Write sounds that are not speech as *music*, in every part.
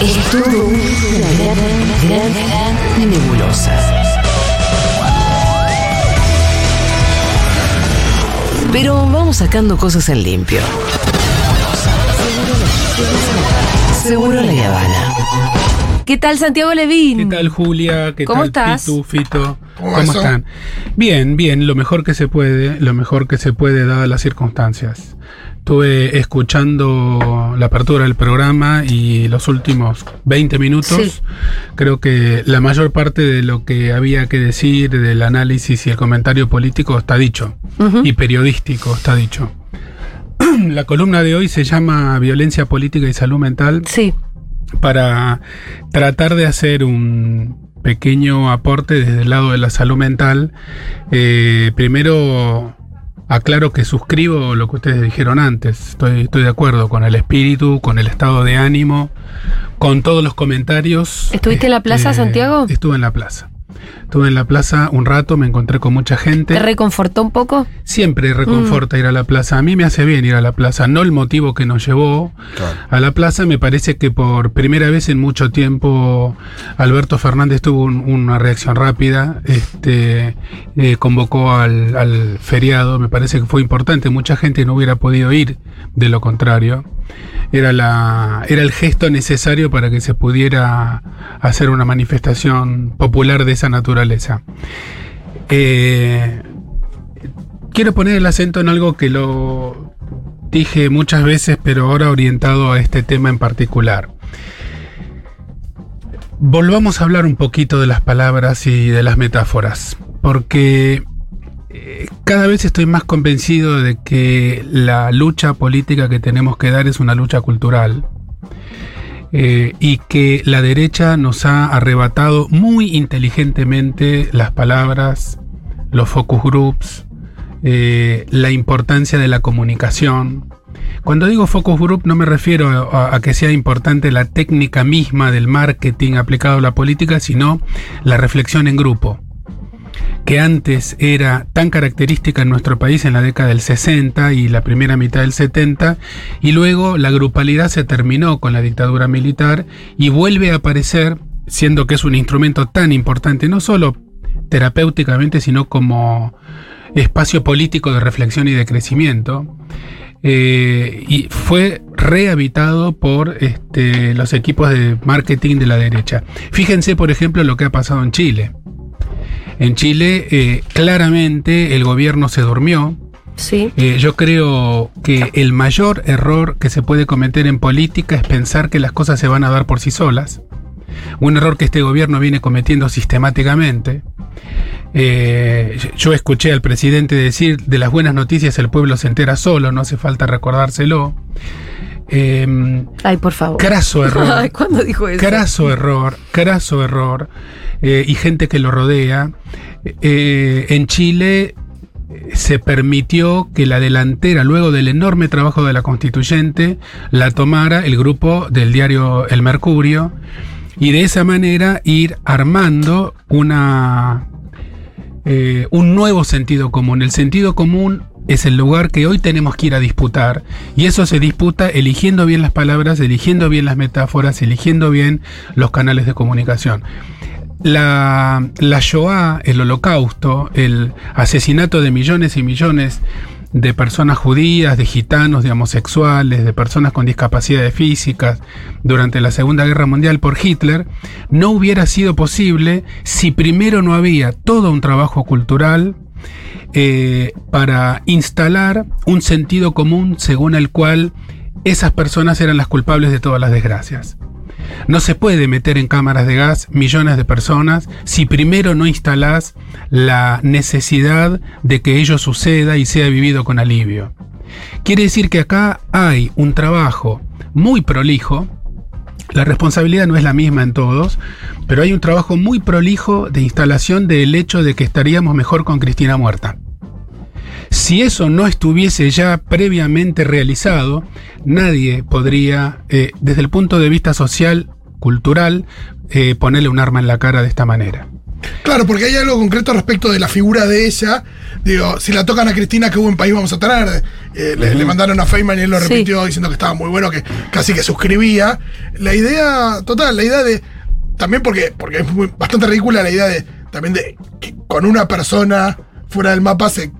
Es todo una gran, gran, gran nebulosa. Pero vamos sacando cosas en limpio. Seguro la Habana. ¿Qué tal, Santiago Levín? ¿Qué tal, Julia? ¿Qué ¿Cómo tal, estás? Pitu, Fito? ¿Cómo ¿Cómo, están? Bien, bien, lo mejor que se puede, lo mejor que se puede dadas las circunstancias. Estuve escuchando la apertura del programa y los últimos 20 minutos. Sí. Creo que la mayor parte de lo que había que decir del análisis y el comentario político está dicho. Y periodístico está dicho. *clears throat* la columna de hoy se llama Violencia Política y Salud Mental Sí. para tratar de hacer un pequeño aporte desde el lado de la salud mental. Eh, primero, aclaro que suscribo lo que ustedes dijeron antes. Estoy, estoy de acuerdo con el espíritu, con el estado de ánimo, con todos los comentarios. ¿Estuviste en la plaza, Este, Santiago? Estuve en la plaza. Estuve en la plaza un rato, me encontré con mucha gente. ¿Te reconfortó un poco? Siempre reconforta ir a la plaza. A mí me hace bien ir a la plaza. No el motivo que nos llevó a la plaza. Me parece que por primera vez en mucho tiempo Alberto Fernández tuvo un- una reacción rápida. Este, eh, convocó al, al feriado. Me parece que fue importante. Mucha gente no hubiera podido ir de lo contrario. Era, la, era el gesto necesario para que se pudiera hacer una manifestación popular de esa naturaleza. Eh, quiero poner el acento en algo que lo dije muchas veces, pero ahora orientado a este tema en particular. Volvamos a hablar un poquito de las palabras y de las metáforas, porque eh, cada vez estoy más convencido de que la lucha política que tenemos que dar es una lucha cultural. Eh, y que la derecha nos ha arrebatado muy inteligentemente las palabras, los focus groups, eh, la importancia de la comunicación. Cuando digo focus group no me refiero a, a que sea importante la técnica misma del marketing aplicado a la política, sino la reflexión en grupo que antes era tan característica en nuestro país en la década del 60 y la primera mitad del 70, y luego la grupalidad se terminó con la dictadura militar y vuelve a aparecer, siendo que es un instrumento tan importante, no solo terapéuticamente, sino como espacio político de reflexión y de crecimiento. eh, y fue rehabitado por este, los equipos de marketing de la derecha. Fíjense, por ejemplo, lo que ha pasado en Chile. En Chile, eh, claramente el gobierno se durmió. Sí. Eh, yo creo que el mayor error que se puede cometer en política es pensar que las cosas se van a dar por sí solas. Un error que este gobierno viene cometiendo sistemáticamente. Eh, yo escuché al presidente decir, de las buenas noticias el pueblo se entera solo, no hace falta recordárselo. Eh, Ay, por favor. craso *laughs* error. Ay, ¿cuándo dijo eso? Craso error, craso error, eh, y gente que lo rodea. Eh, en Chile eh, se permitió que la delantera, luego del enorme trabajo de la constituyente, la tomara el grupo del diario El Mercurio, y de esa manera ir armando una, un nuevo sentido común. El sentido común es el lugar que hoy tenemos que ir a disputar y eso se disputa eligiendo bien las palabras, eligiendo bien las metáforas, eligiendo bien los canales de comunicación. La, Shoah, el holocausto, el asesinato de millones y millones de personas judías, de gitanos, de homosexuales, de personas con discapacidades físicas durante la Segunda Guerra Mundial por Hitler, no hubiera sido posible si primero no había todo un trabajo cultural eh, para instalar un sentido común según el cual esas personas eran las culpables de todas las desgracias. No se puede meter en cámaras de gas millones de personas si primero no instalás la necesidad de que ello suceda y sea vivido con alivio. Quiere decir que acá hay un trabajo muy prolijo, la responsabilidad no es la misma en todos, pero hay un trabajo muy prolijo de instalación del hecho de que estaríamos mejor con Cristina muerta. Si eso no estuviese ya previamente realizado, nadie podría, eh, desde el punto de vista social, cultural, eh, ponerle un arma en la cara de esta manera. Claro, porque hay algo concreto respecto de la figura de ella, Digo, si la tocan a Cristina, qué buen país vamos a tener. Eh, le, le mandaron a Feynman y él lo Sí. repitió diciendo que estaba muy bueno, que casi que suscribía. La idea, total, la idea de. También porque, porque es muy- bastante ridícula la idea de. También de que con una persona fuera del mapa se.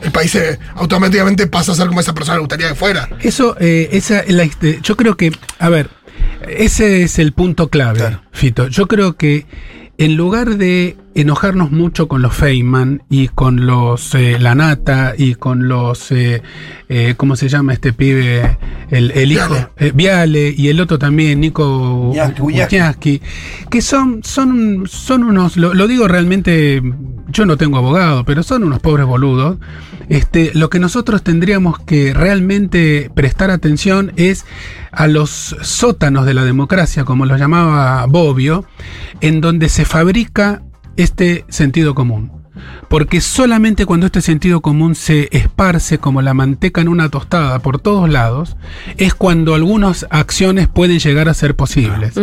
El país se- automáticamente pasa a ser como esa persona le gustaría que fuera. Eso, eh, esa, la, este, yo creo que, a ver, ese es el punto clave, Claro. Fito. Yo creo que en lugar de enojarnos mucho con los Feynman y con los eh, Lanata y con los, eh, eh, ¿cómo se llama este pibe? El, el hijo, Viale. eh, Viale y el otro también, Nico Uñaski, que son, son, son unos, lo, lo digo realmente, yo no tengo abogado, pero son unos pobres boludos. Este, lo que nosotros tendríamos que realmente prestar atención es a los sótanos de la democracia, como los llamaba Bobbio, en donde se fabrica este sentido común. Porque solamente cuando este sentido común se esparce como la manteca en una tostada por todos lados, es cuando algunas acciones pueden llegar a ser posibles.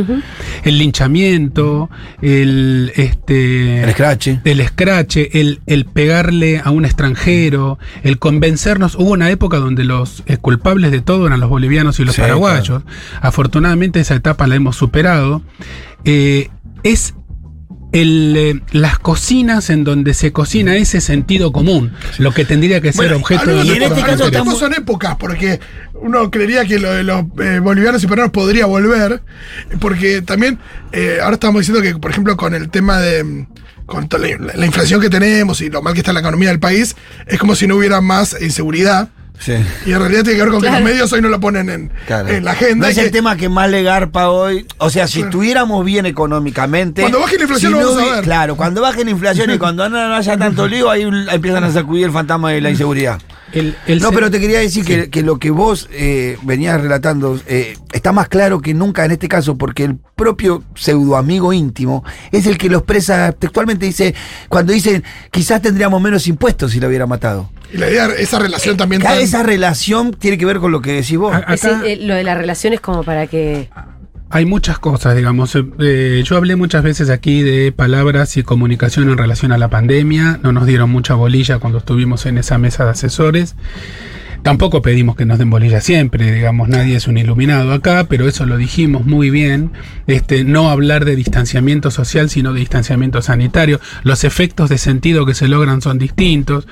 El linchamiento, el este El scratch. el escrache, el, el pegarle a un extranjero, el convencernos. Hubo una época donde los eh, culpables de todo eran los bolivianos y los Sí, paraguayos. Afortunadamente esa etapa la hemos superado. Eh, es el, eh, las cocinas en donde se cocina ese sentido común, lo que tendría que ser Bueno, objeto de nuestro este épocas, caso estos son épocas, porque uno creería que lo de los eh, bolivianos y peruanos podría volver, porque también eh, ahora estamos diciendo que, por ejemplo, con el tema de mm, con toda la, la inflación que tenemos y lo mal que está la economía del país, es como si no hubiera más inseguridad. Sí. Y en realidad tiene que ver con que Claro. los medios hoy no lo ponen en, Claro. en la agenda. No es el que- tema que más le garpa hoy. O sea, si Claro. estuviéramos bien económicamente. Cuando baje la inflación si lo vamos a ver. Claro, cuando baje la inflación y cuando no, no haya tanto lío, ahí empiezan a sacudir el fantasma de la inseguridad. El- el No, pero te quería decir que, que lo que vos eh, venías relatando eh, está más claro que nunca en este caso, porque el propio pseudo amigo íntimo es el que lo expresa textualmente. Dice, cuando dicen, quizás tendríamos menos impuestos si lo hubiera matado. Y la idea, esa relación también Cada- tan- esa relación tiene que ver con lo que decís vos. A- Ese, acá- eh, lo de la relación es como para que. Hay muchas cosas, digamos. Eh, eh, yo hablé muchas veces aquí de palabras y comunicación en relación a la pandemia. No nos dieron mucha bolilla cuando estuvimos en esa mesa de asesores. Tampoco pedimos que nos den bolilla siempre, digamos, nadie es un iluminado acá, pero eso lo dijimos muy bien. Este, no hablar de distanciamiento social, sino de distanciamiento sanitario. Los efectos de sentido que se logran son distintos.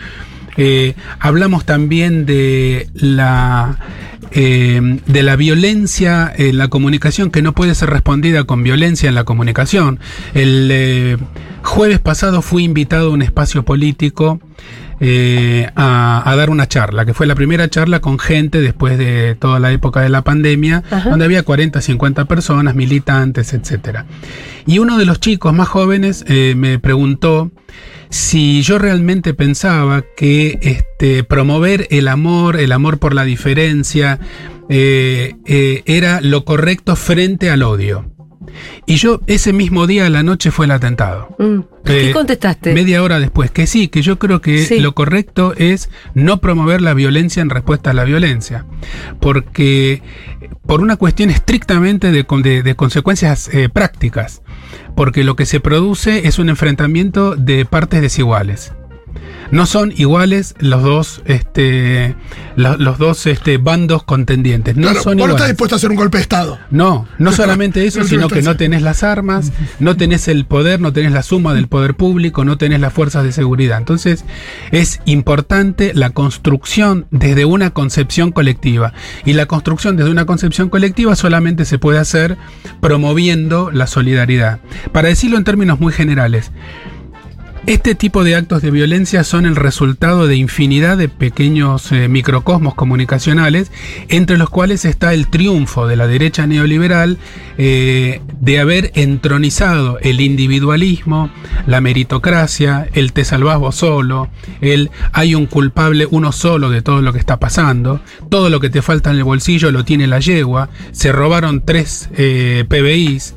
Eh, hablamos también de la eh, de la violencia en la comunicación que no puede ser respondida con violencia en la comunicación. El eh, jueves pasado fui invitado a un espacio político a, a dar una charla, que fue la primera charla con gente después de toda la época de la pandemia, Ajá. donde había 40, 50 personas, militantes, etcétera. Y uno de los chicos más jóvenes me preguntó si yo realmente pensaba que este, promover el amor, el amor por la diferencia, eh, eh, era lo correcto frente al odio. Y yo ese mismo día a la noche fue el atentado. Mm. ¿Qué Eh, contestaste? Media hora después, que sí, que yo creo que Sí. lo correcto es no promover la violencia en respuesta a la violencia. Porque por una cuestión estrictamente de, de- de consecuencias eh, prácticas. Porque lo que se produce es un enfrentamiento de partes desiguales. No son iguales los dos, este, lo- los dos este, bandos contendientes. No Claro, son vos no estás iguales. dispuesto a hacer un golpe de Estado. No, no *laughs* solamente eso, No sino que no tenés las armas, no tenés el poder, no tenés la suma del poder público, no tenés las fuerzas de seguridad. Entonces, es importante la construcción desde una concepción colectiva. Y la construcción desde una concepción colectiva solamente se puede hacer promoviendo la solidaridad. Para decirlo en términos muy generales, este tipo de actos de violencia son el resultado de infinidad de pequeños eh, microcosmos comunicacionales, entre los cuales está el triunfo de la derecha neoliberal eh, de haber entronizado el individualismo, la meritocracia, el te salvás vos solo, el hay un culpable uno solo de todo lo que está pasando, todo lo que te falta en el bolsillo lo tiene la yegua, se robaron tres eh, PBIs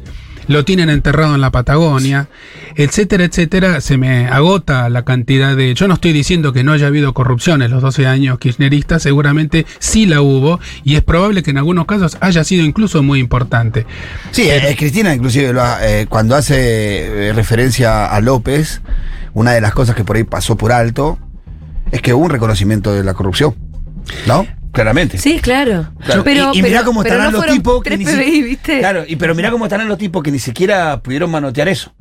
lo tienen enterrado en la Patagonia, etcétera, etcétera. Se me agota la cantidad de... Yo no estoy diciendo que no haya habido corrupción en los 12 años kirchneristas, seguramente sí la hubo y es probable que en algunos casos haya sido incluso muy importante. Sí, eh, Cristina inclusive lo ha- eh, cuando hace eh, referencia a López, una de las cosas que por ahí pasó por alto es que hubo un reconocimiento de la corrupción. ¿No? Claramente. Sí, claro. Claro, Pero, y, y mirá pero- cómo pero estarán no los tipos. Claro, y pero mirá cómo estarán los tipos que ni siquiera pudieron manotear eso.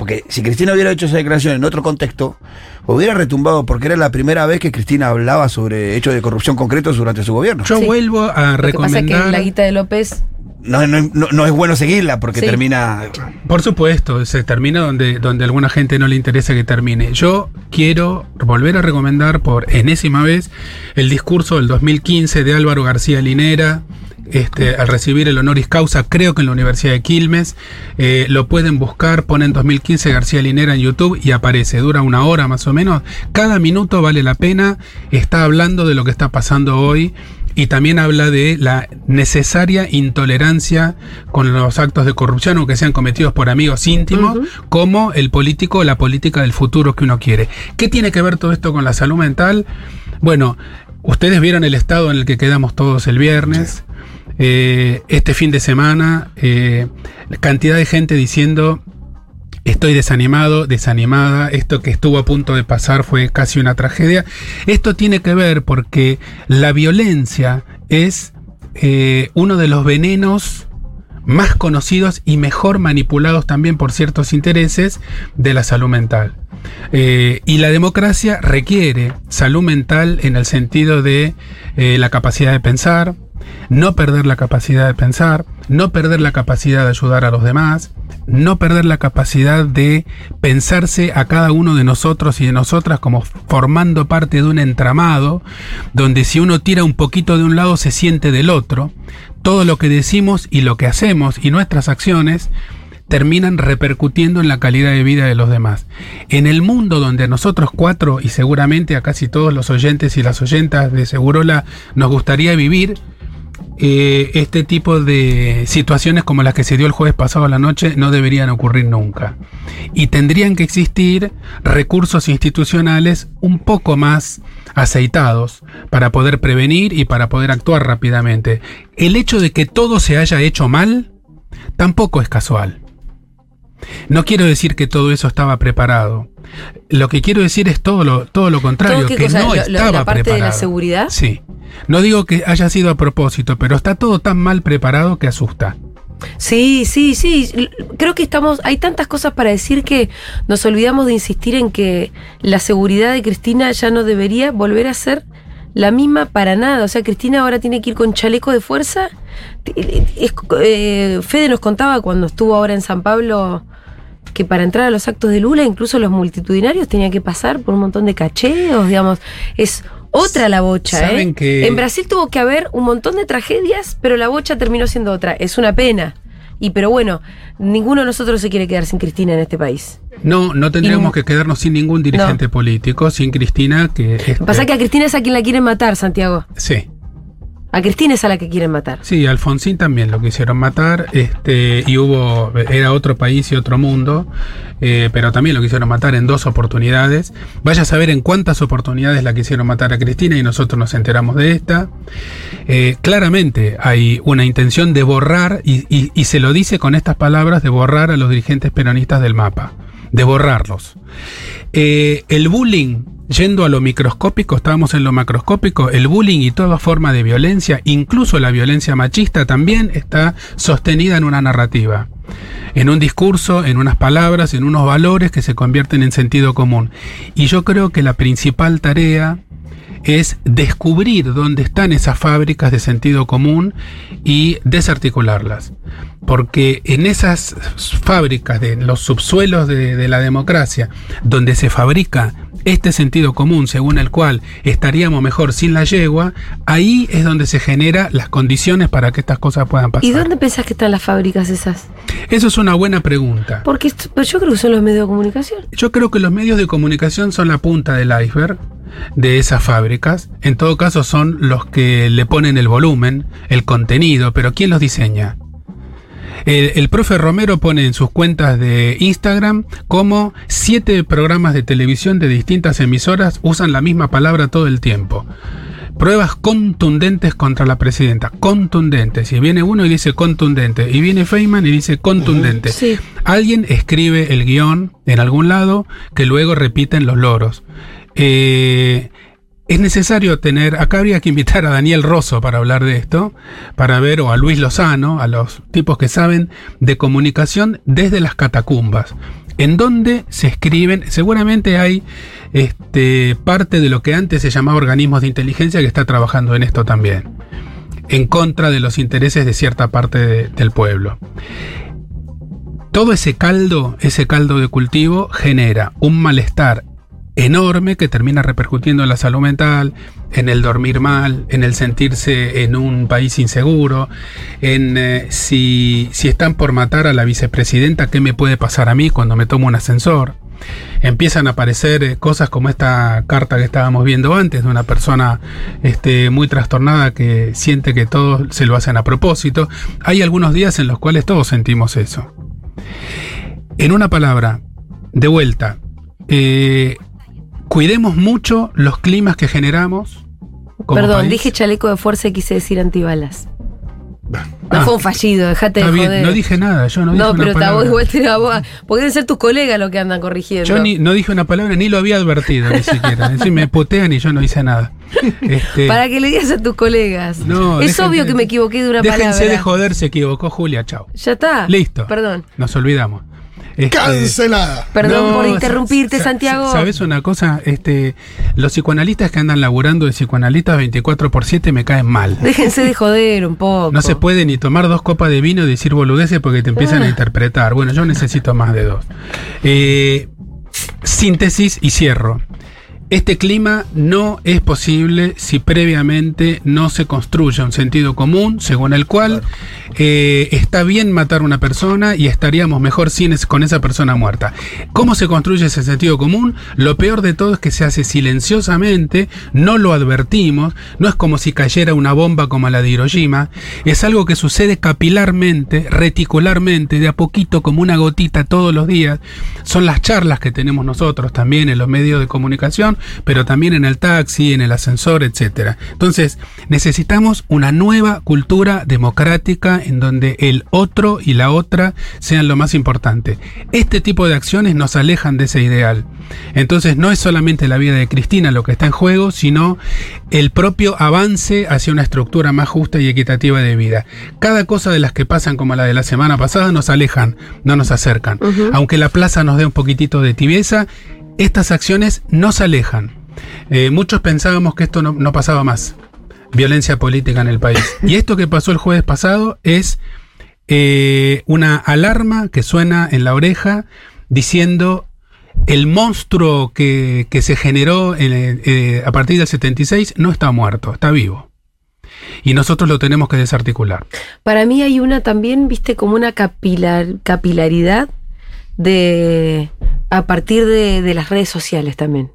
Porque si Cristina hubiera hecho esa declaración en otro contexto, hubiera retumbado porque era la primera vez que Cristina hablaba sobre hechos de corrupción concretos durante su gobierno. Yo Sí. vuelvo a Lo que pasa recomendar. que la guita de López. No, no, no- no es bueno seguirla porque Sí. termina. Por supuesto, se termina donde, donde a alguna gente no le interesa que termine. Yo quiero volver a recomendar por enésima vez el discurso del 2015 de Álvaro García Linera. Este, al recibir el honoris causa, creo que en la Universidad de Quilmes, eh, lo pueden buscar, ponen 2015 García Linera en YouTube y aparece, dura una hora más o menos, cada minuto vale la pena, está hablando de lo que está pasando hoy y también habla de la necesaria intolerancia con los actos de corrupción, aunque sean cometidos por amigos íntimos, como el político o la política del futuro que uno quiere. ¿Qué tiene que ver todo esto con la salud mental? Bueno, ustedes vieron el estado en el que quedamos todos el viernes. Eh, este fin de semana, eh, cantidad de gente diciendo Estoy desanimado, desanimada. Esto que estuvo a punto de pasar fue casi una tragedia. Esto tiene que ver porque la violencia es eh, uno de los venenos más conocidos y mejor manipulados también por ciertos intereses de la salud mental. Y la democracia requiere salud mental en el sentido de la capacidad de pensar, no perder la capacidad de pensar, no perder la capacidad de ayudar a los demás, no perder la capacidad de pensarse a cada uno de nosotros y de nosotras como formando parte de un entramado, donde si uno tira un poquito de un lado se siente del otro, todo lo que decimos y lo que hacemos y nuestras acciones terminan repercutiendo en la calidad de vida de los demás. En el mundo donde nosotros cuatro y seguramente a casi todos los oyentes y las oyentas de Segurola nos gustaría vivir, eh, este tipo de situaciones como las que se dio el jueves pasado a la noche no deberían ocurrir nunca. Y tendrían que existir recursos institucionales un poco más aceitados para poder prevenir y para poder actuar rápidamente. El hecho de que todo se haya hecho mal tampoco es casual. No quiero decir que todo eso estaba preparado. Lo que quiero decir es todo lo, todo lo contrario, ¿Todo qué que cosa? no Lo- estaba la parte de la seguridad? Sí. No digo que haya sido a propósito, pero está todo tan mal preparado que asusta. Sí, sí, sí. Creo que estamos. Hay tantas cosas para decir que nos olvidamos de insistir en que la seguridad de Cristina ya no debería volver a ser la misma para nada. O sea, Cristina ahora tiene que ir con chaleco de fuerza. Es- eh, Fede nos contaba cuando estuvo ahora en San Pablo que para entrar a los actos de Lula, incluso los multitudinarios tenían que pasar por un montón de cacheos, digamos. Es otra la bocha, Saben ¿eh? que- En Brasil tuvo que haber un montón de tragedias, pero la bocha terminó siendo otra. Es una pena. Y pero bueno, ninguno de nosotros se quiere quedar sin Cristina en este país. No, no tendríamos Y- que quedarnos sin ningún dirigente político, sin Cristina, que... Este, pasa es que a Cristina es a quien la quieren matar, Santiago. Sí, A Cristina es a la que quieren matar. sí, Alfonsín también lo quisieron matar, este, y hubo, era otro país y otro mundo, eh, pero también lo quisieron matar en dos oportunidades. Vaya a saber en cuántas oportunidades la quisieron matar a Cristina y nosotros nos enteramos de esta. Eh, claramente hay una intención de borrar, y se lo dice con estas palabras, de borrar a los dirigentes peronistas del mapa, de borrarlos. Eh, el bullying, yendo a lo microscópico, estábamos en lo macroscópico, el bullying y toda forma de violencia, incluso la violencia machista, también está sostenida en una narrativa, en un discurso, en unas palabras, en unos valores que se convierten en sentido común. Y yo creo que la principal tarea es descubrir dónde están esas fábricas de sentido común y desarticularlas. Porque en esas fábricas de los subsuelos de, de la democracia, donde se fabrica este sentido común según el cual estaríamos mejor sin la yegua, ahí es donde se generan las condiciones para que estas cosas puedan pasar. ¿Y dónde pensás que están las fábricas esas? Eso es una buena pregunta. Porque esto- pero yo creo que son los medios de comunicación. Yo creo que los medios de comunicación son la punta del iceberg de esas fábricas. En todo caso son los que le ponen el volumen, el contenido, pero ¿quién los diseña? El, el profe Romero pone en sus cuentas de Instagram como siete programas de televisión de distintas emisoras usan la misma palabra todo el tiempo. Pruebas contundentes contra la presidenta, contundentes. Y viene uno y dice contundente. Y viene Feynman y dice contundente. Sí. Alguien escribe el guion en algún lado que luego repiten los loros. Eh, es necesario tener, acá habría que invitar a Daniel Rosso para hablar de esto, para ver, o a Luis Lozano, a los tipos que saben de comunicación desde las catacumbas, en donde se escriben, seguramente hay este, parte de lo que antes se llamaba organismos de inteligencia que está trabajando en esto también, en contra de los intereses de cierta parte de- del pueblo. Todo ese caldo, ese caldo de cultivo, genera un malestar enorme que termina repercutiendo en la salud mental, en el dormir mal, en el sentirse en un país inseguro, en eh, si, si están por matar a la vicepresidenta, ¿qué me puede pasar a mí cuando me tomo un ascensor? Empiezan a aparecer eh, cosas como esta carta que estábamos viendo antes de una persona este, muy trastornada que siente que todo se lo hacen a propósito. Hay algunos días en los cuales todos sentimos eso. En una palabra, de vuelta, eh, cuidemos mucho los climas que generamos. como Perdón, país. dije chaleco de fuerza y quise decir antibalas. No Ah, fue un fallido, dejate de bien, joder. no dije nada, yo no dije No, una pero está palabra. vos igual te la deben ser tus colegas los que andan corrigiendo. Yo ni, no dije una palabra, ni lo había advertido, ni siquiera. *laughs* Es decir, me putean y yo no hice nada. Este, Para que le digas a tus colegas. no, es obvio que me equivoqué de una Déjense palabra. de joder, se equivocó Julia, chao. Ya está. Listo. Perdón. Nos olvidamos. Este, Cancelada. Perdón No, por interrumpirte, sa- Santiago. ¿Sabes una cosa? Este, los psicoanalistas que andan laburando de psicoanalistas 24 por 7 me caen mal. Déjense de joder un poco. No se puede ni tomar dos copas de vino y decir boludeces porque te empiezan a Ah. interpretar. Bueno, yo necesito más de dos. Eh, síntesis y cierro. Este clima no es posible si previamente no se construye un sentido común según el cual eh, está bien matar a una persona y estaríamos mejor sin es- con esa persona muerta. ¿Cómo se construye ese sentido común? Lo peor de todo es que se hace silenciosamente, no lo advertimos, no es como si cayera una bomba como la de Hiroshima, es algo que sucede capilarmente, reticularmente, de a poquito como una gotita todos los días. Son las charlas que tenemos nosotros también en los medios de comunicación, pero también en el taxi, en el ascensor, etcétera. Entonces, necesitamos una nueva cultura democrática en donde el otro y la otra sean lo más importante. Este tipo de acciones nos alejan de ese ideal. Entonces, no es solamente la vida de Cristina lo que está en juego, sino el propio avance hacia una estructura más justa y equitativa de vida. Cada cosa de las que pasan como la de la semana pasada nos alejan, no nos acercan. Aunque la plaza nos dé un poquitito de tibieza, estas acciones nos alejan. Eh, muchos pensábamos que esto no, no pasaba más. Violencia política en el país. *laughs* Y esto que pasó el jueves pasado es eh, una alarma que suena en la oreja diciendo el monstruo que, que se generó en, eh, a partir del 76 no está muerto, está vivo. Y nosotros lo tenemos que desarticular. Para mí hay una también, viste, como una capilar, capilaridad de a partir de, de las redes sociales también.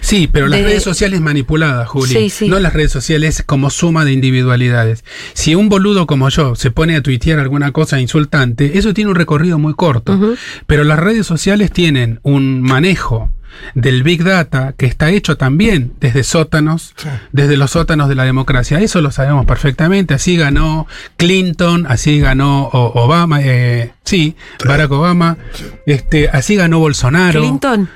Sí, pero las De- redes sociales manipuladas, Juli. Sí, sí. No las redes sociales como suma de individualidades. Si un boludo como yo se pone a tuitear alguna cosa insultante, eso tiene un recorrido muy corto. Pero las redes sociales tienen un manejo del Big Data que está hecho también desde sótanos, Sí. desde los sótanos de la democracia. Eso lo sabemos perfectamente. Así ganó Clinton, así ganó Obama, eh, sí, Barack Obama, este, así ganó Bolsonaro. Clinton,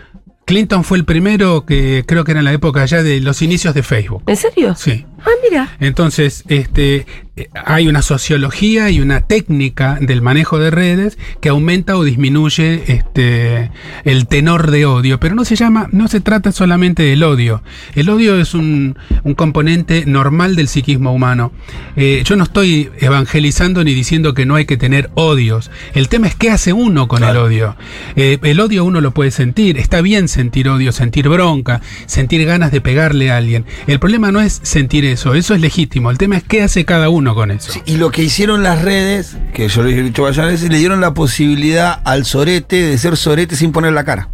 Clinton fue el primero que creo que era en la época ya de los inicios de Facebook. ¿en serio? Sí. Ah, mira. Entonces, este, eh, hay una sociología y una técnica del manejo de redes que aumenta o disminuye este, el tenor de odio, pero no se llama, no se trata solamente del odio. El odio es un, un componente normal del psiquismo humano. Eh, yo no estoy evangelizando ni diciendo que no hay que tener odios. El tema es qué hace uno con el odio. Eh, el odio uno lo puede sentir. Está bien sentir odio, sentir bronca, sentir ganas de pegarle a alguien. El problema no es sentir eso, eso es legítimo. El tema es qué hace cada uno con eso. Sí, y lo que hicieron las redes, que yo lo he dicho varias veces, le dieron la posibilidad al sorete de ser sorete sin poner la cara.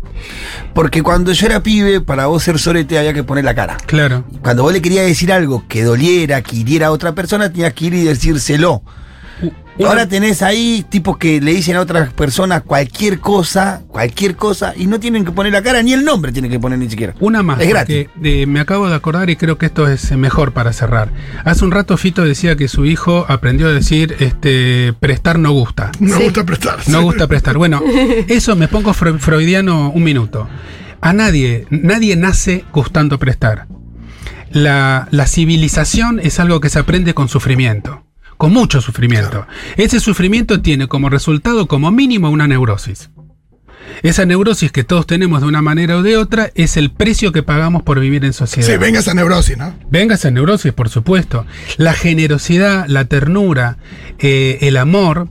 Porque cuando yo era pibe, para vos ser sorete había que poner la cara. Claro. Cuando vos le querías decir algo que doliera, que hiriera a otra persona, tenías que ir y decírselo. Ahora tenés ahí tipos que le dicen a otras personas cualquier cosa, cualquier cosa, y no tienen que poner la cara, ni el nombre tienen que poner ni siquiera. Una más, Es gratis. porque eh, me acabo de acordar y creo que esto es eh, mejor para cerrar. Hace un rato Fito decía que su hijo aprendió a decir este prestar no gusta. No Sí. gusta prestar. No gusta prestar. Bueno, *laughs* eso me pongo freudiano un minuto. A nadie, nadie nace gustando prestar. la, la civilización es algo que se aprende con sufrimiento, con mucho sufrimiento. Ese sufrimiento tiene como resultado, como mínimo, una neurosis. Esa neurosis que todos tenemos de una manera o de otra es el precio que pagamos por vivir en sociedad. Sí, venga esa neurosis, ¿no? Venga esa neurosis, por supuesto. La generosidad, la ternura, eh, el amor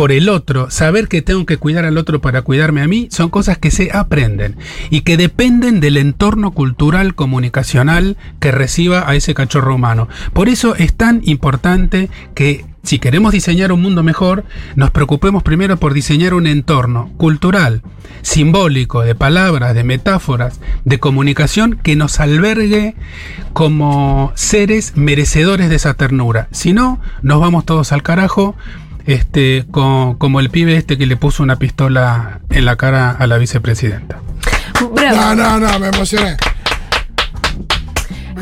por el otro, saber que tengo que cuidar al otro para cuidarme a mí, son cosas que se aprenden y que dependen del entorno cultural, comunicacional que reciba a ese cachorro humano. Por eso es tan importante que si queremos diseñar un mundo mejor, nos preocupemos primero por diseñar un entorno cultural, simbólico, de palabras, de metáforas, de comunicación que nos albergue como seres merecedores de esa ternura. Si no, nos vamos todos al carajo, este, co- como el pibe este que le puso una pistola en la cara a la vicepresidenta. Bravo. No, no, no, me emocioné.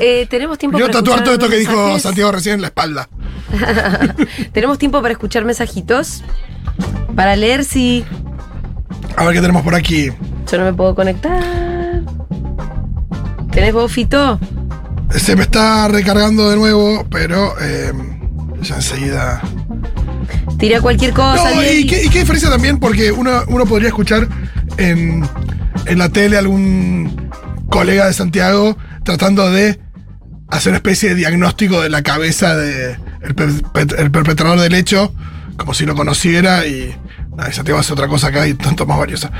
Eh, tenemos tiempo Quiero para tatuar todo esto que dijo? Santiago recién en la espalda. *laughs* Tenemos tiempo para escuchar mensajitos. Para leer si A ver qué tenemos por aquí. yo no me puedo conectar. ¿Tenés vos, Fito? Se me está recargando de nuevo, pero eh, ya enseguida. Tira cualquier cosa. No, y qué, y qué diferencia también, porque uno, uno podría escuchar en, en la tele algún colega de Santiago tratando de hacer una especie de diagnóstico de la cabeza del de per- el perpetrador del hecho, como si lo conociera, y nada, Santiago hace otra cosa acá y tanto más valiosa.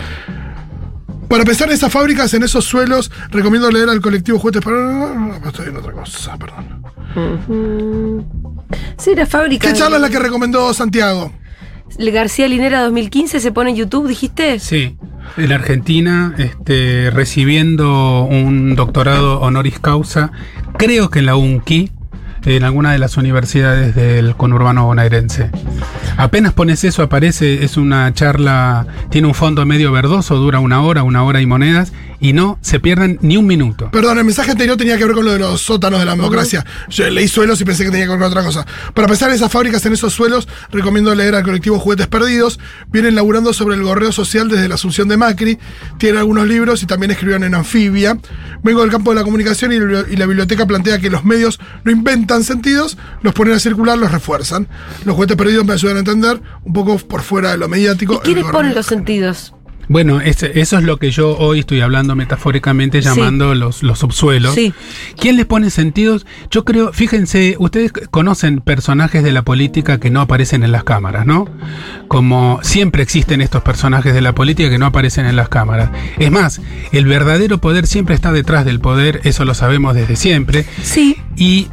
Para pensar en esas fábricas, en esos suelos, recomiendo leer al colectivo Juguetes para. Estoy en otra cosa, perdón. Sí, la fábrica. ¿Qué charla es la que recomendó Santiago? El García Linera 2015 se pone en YouTube, dijiste. Sí, en Argentina, este, recibiendo un doctorado honoris causa, creo que en la UNCI, en alguna de las universidades del conurbano bonaerense. Apenas pones eso, aparece, es una charla, tiene un fondo medio verdoso, dura una hora, una hora y monedas, y no se pierden ni un minuto. Perdón, el mensaje anterior tenía que ver con lo de los sótanos de la democracia. Yo leí suelos y pensé que tenía que ver con otra cosa. Para pensar en esas fábricas, en esos suelos, recomiendo leer al colectivo Juguetes Perdidos. Vienen laburando sobre el gorreo social desde la asunción de Macri. Tienen algunos libros y también escribieron en Anfibia. Vengo del campo de la comunicación y, la- biblioteca plantea que los medios no inventan sentidos, los ponen a circular, los refuerzan. Los Juguetes Perdidos me ayudan a entender, un poco por fuera de lo mediático. ¿Y quiénes ponen los sentidos? Bueno, ese- eso es lo que yo hoy estoy hablando metafóricamente, Sí. llamando los, los subsuelos. Sí. ¿Quién les pone sentidos? Yo creo, fíjense, ustedes conocen personajes de la política que no aparecen en las cámaras, ¿no? Como siempre existen estos personajes de la política que no aparecen en las cámaras. Es más, el verdadero poder siempre está detrás del poder, eso lo sabemos desde siempre. Sí. Y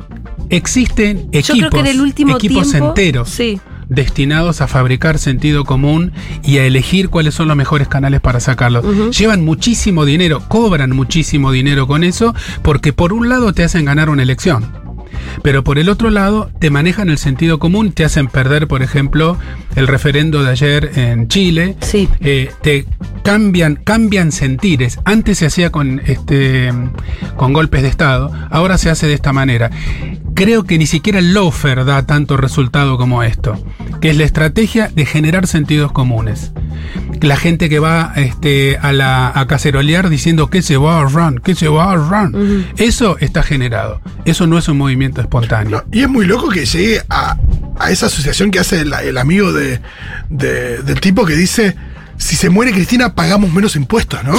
existen equipos, Yo creo que en el último equipos tiempo. enteros Sí. Destinados a fabricar sentido común y a elegir cuáles son los mejores canales para sacarlo. Ujú. Llevan muchísimo dinero, cobran muchísimo dinero con eso, porque por un lado te hacen ganar una elección. Pero por el otro lado, te manejan el sentido común, te hacen perder, por ejemplo, el referendo de ayer en Chile. Sí. Eh, te cambian, cambian sentires. Antes se hacía con este con golpes de Estado, ahora se hace de esta manera. Creo que ni siquiera el loafer da tanto resultado como esto, que es la estrategia de generar sentidos comunes. La gente que va este, a, la, a cacerolear diciendo que se va a run, que se va a run. Eso está generado. Eso no es un movimiento espontáneo. No, y es muy loco que llegue a, a esa asociación que hace el, el amigo de, de- del tipo que dice, si se muere Cristina pagamos menos impuestos, ¿no?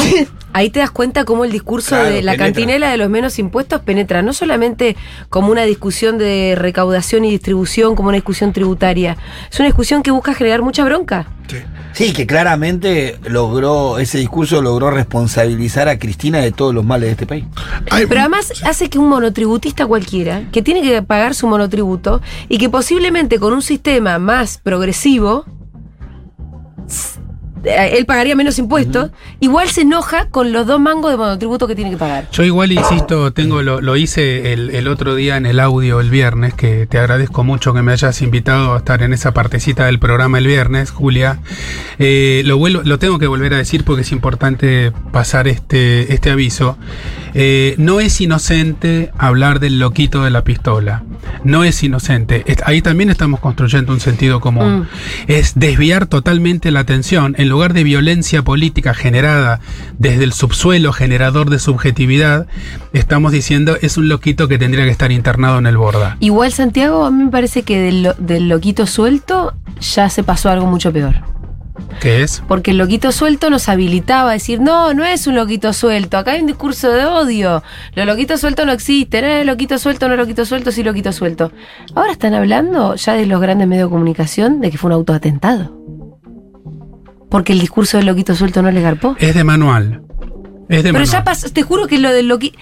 Ahí te das cuenta cómo el discurso Claro, de la penetra. cantinela de los menos impuestos penetra no solamente como una discusión de recaudación y distribución, como una discusión tributaria. Es una discusión que busca generar mucha bronca. Sí. Sí, que claramente logró, ese discurso logró responsabilizar a Cristina de todos los males de este país. Pero además hace que un monotributista cualquiera, que tiene que pagar su monotributo y que posiblemente con un sistema más progresivo, él pagaría menos impuestos, igual se enoja con los dos mangos de monotributo que tiene que pagar. Yo igual insisto, tengo lo, lo hice el, el otro día en el audio el viernes, que te agradezco mucho que me hayas invitado a estar en esa partecita del programa el viernes, Julia. Eh, lo, vuelvo- lo tengo que volver a decir porque es importante pasar este, este aviso. Eh, no es inocente hablar del loquito de la pistola. no es inocente. Ahí también estamos construyendo un sentido común. Mm. Es desviar totalmente la atención. En lugar de violencia política generada desde el subsuelo generador de subjetividad, estamos diciendo es un loquito que tendría que estar internado en el borda. Igual Santiago, a mí me parece que del, lo- del loquito suelto ya se pasó algo mucho peor. ¿Qué es? Porque el loquito suelto nos habilitaba a decir, no, no es un loquito suelto, acá hay un discurso de odio. Los loquitos sueltos no existen, eh, loquito suelto, no loquito suelto, sí loquito suelto. Ahora están hablando ya de los grandes medios de comunicación de que fue un autoatentado. Porque el discurso del loquito suelto no les garpó. Es de manual. Es de Pero manual. ya pasó, te juro que lo del loquito...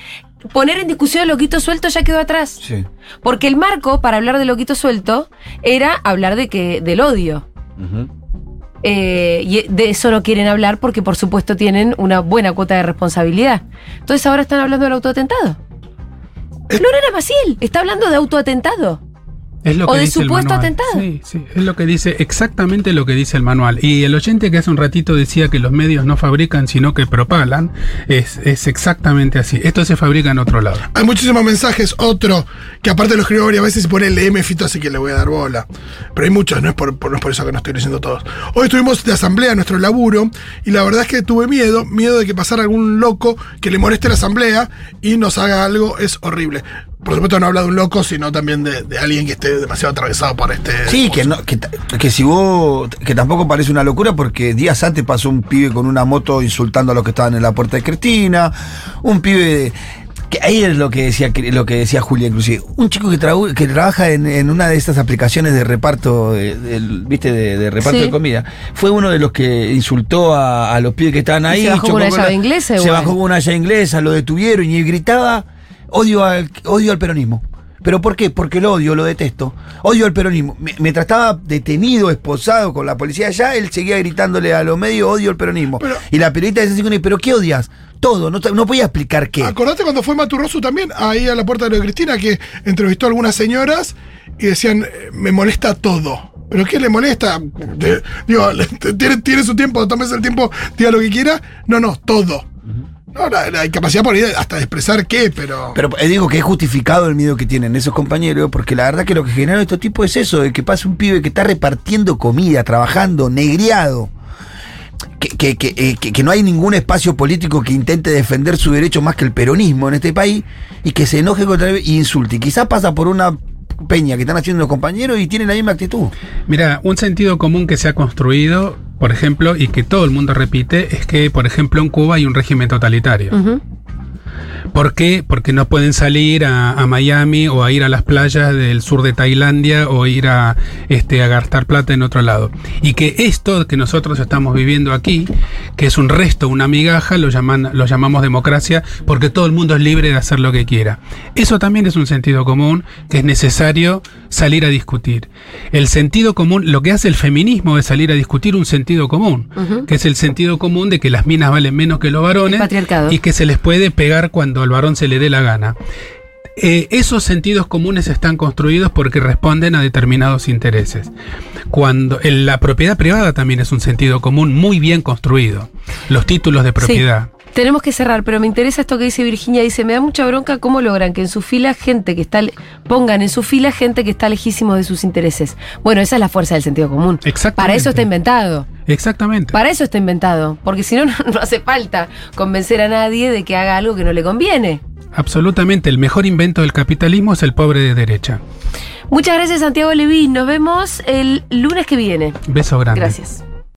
Poner en discusión el loquito suelto ya quedó atrás. Sí. Porque el marco para hablar de loquito suelto era hablar de que del odio. Eh, y de eso no quieren hablar porque por supuesto tienen una buena cuota de responsabilidad. Entonces ahora están hablando del autoatentado. Lorena Maciel está hablando de autoatentado. Es lo O que de dice el supuesto manual. atentado. Sí, sí, es lo que dice, exactamente lo que dice el manual. Y el oyente que hace un ratito decía que los medios no fabrican, sino que propalan, es, es exactamente así. Esto se fabrica en otro lado. Hay muchísimos mensajes. Otro, que aparte lo escribo varias veces y pone LM Fito, así que le voy a dar bola. Pero hay muchos, no es por, por- no es por eso que no estoy leyendo todos. Hoy estuvimos de asamblea en nuestro laburo y la verdad es que tuve miedo, miedo de que pasara algún loco que le moleste la asamblea y nos haga algo, es horrible. Por supuesto no habla de un loco, sino también de, de alguien que esté demasiado atravesado por este... Sí, que, no, que, si vos. que tampoco parece una locura porque días antes pasó un pibe con una moto insultando a los que estaban en la puerta de Cristina. Un pibe. que ahí es lo que decía lo que decía Julia, inclusive. Un chico que, trau- que trabaja en, en una de estas aplicaciones de reparto, de, ¿viste? De, de reparto Sí. de comida. Fue uno de los que insultó a, a los pibes que estaban Y ahí. se bajó con una llave la- inglesa Se igual. bajó con una llave inglesa, lo detuvieron y gritaba odio al, odio al peronismo. ¿Pero por qué? Porque lo odio, lo detesto. Odio al peronismo. Mientras estaba detenido, esposado con la policía allá, él seguía gritándole a los medios, odio al peronismo. Pero- y la periodista decía ¿pero qué odias? Todo, no, no podía explicar qué. Acordate cuando fue Maturroso también, ahí a la puerta de lo de Cristina, que entrevistó a algunas señoras y decían, eh, me molesta todo. ¿Pero qué le molesta? Digo, *laughs* tiene, tiene su tiempo, tómese el tiempo, diga lo que quiera. No, no, todo. No, la, la incapacidad por ahí hasta de expresar qué, pero... Pero eh, digo que es justificado el miedo que tienen esos compañeros, porque la verdad que lo que genera estos tipos es eso, de que pase un pibe que está repartiendo comida, trabajando, negriado. Que, que- que, eh, que- que no hay ningún espacio político que intente defender su derecho más que el peronismo en este país y que se enoje contra él y insulte. Y quizás pasa por una peña que están haciendo los compañeros y tienen la misma actitud. Mira, un sentido común que se ha construido, por ejemplo, y que todo el mundo repite, es que, por ejemplo, en Cuba hay un régimen totalitario. ¿Por qué? Porque no pueden salir a, a Miami o a ir a las playas del sur de Tailandia o ir a, este, a gastar plata en otro lado. Y que esto que nosotros estamos viviendo aquí, que es un resto, una migaja, lo, llaman, lo llamamos democracia porque todo el mundo es libre de hacer lo que quiera. Eso también es un sentido común que es necesario salir a discutir. El sentido común, lo que hace el feminismo es salir a discutir un sentido común, que es el sentido común de que las minas valen menos que los varones y que se les puede pegar cuando al varón se le dé la gana. Eh, esos sentidos comunes están construidos porque responden a determinados intereses. Cuando en la propiedad privada también es un sentido común muy bien construido. Los títulos de propiedad. Tenemos que cerrar, pero me interesa esto que dice Virginia. Dice, me da mucha bronca cómo logran que en su fila gente que está, pongan en su fila gente que está lejísimo de sus intereses. Bueno, esa es la fuerza del sentido común. Exactamente. Para eso está inventado. Exactamente. Para eso está inventado. Porque si no, no, no hace falta convencer a nadie de que haga algo que no le conviene. Absolutamente. El mejor invento del capitalismo es el pobre de derecha. Muchas gracias, Santiago Levín. Nos vemos el lunes que viene. Beso grande. Gracias.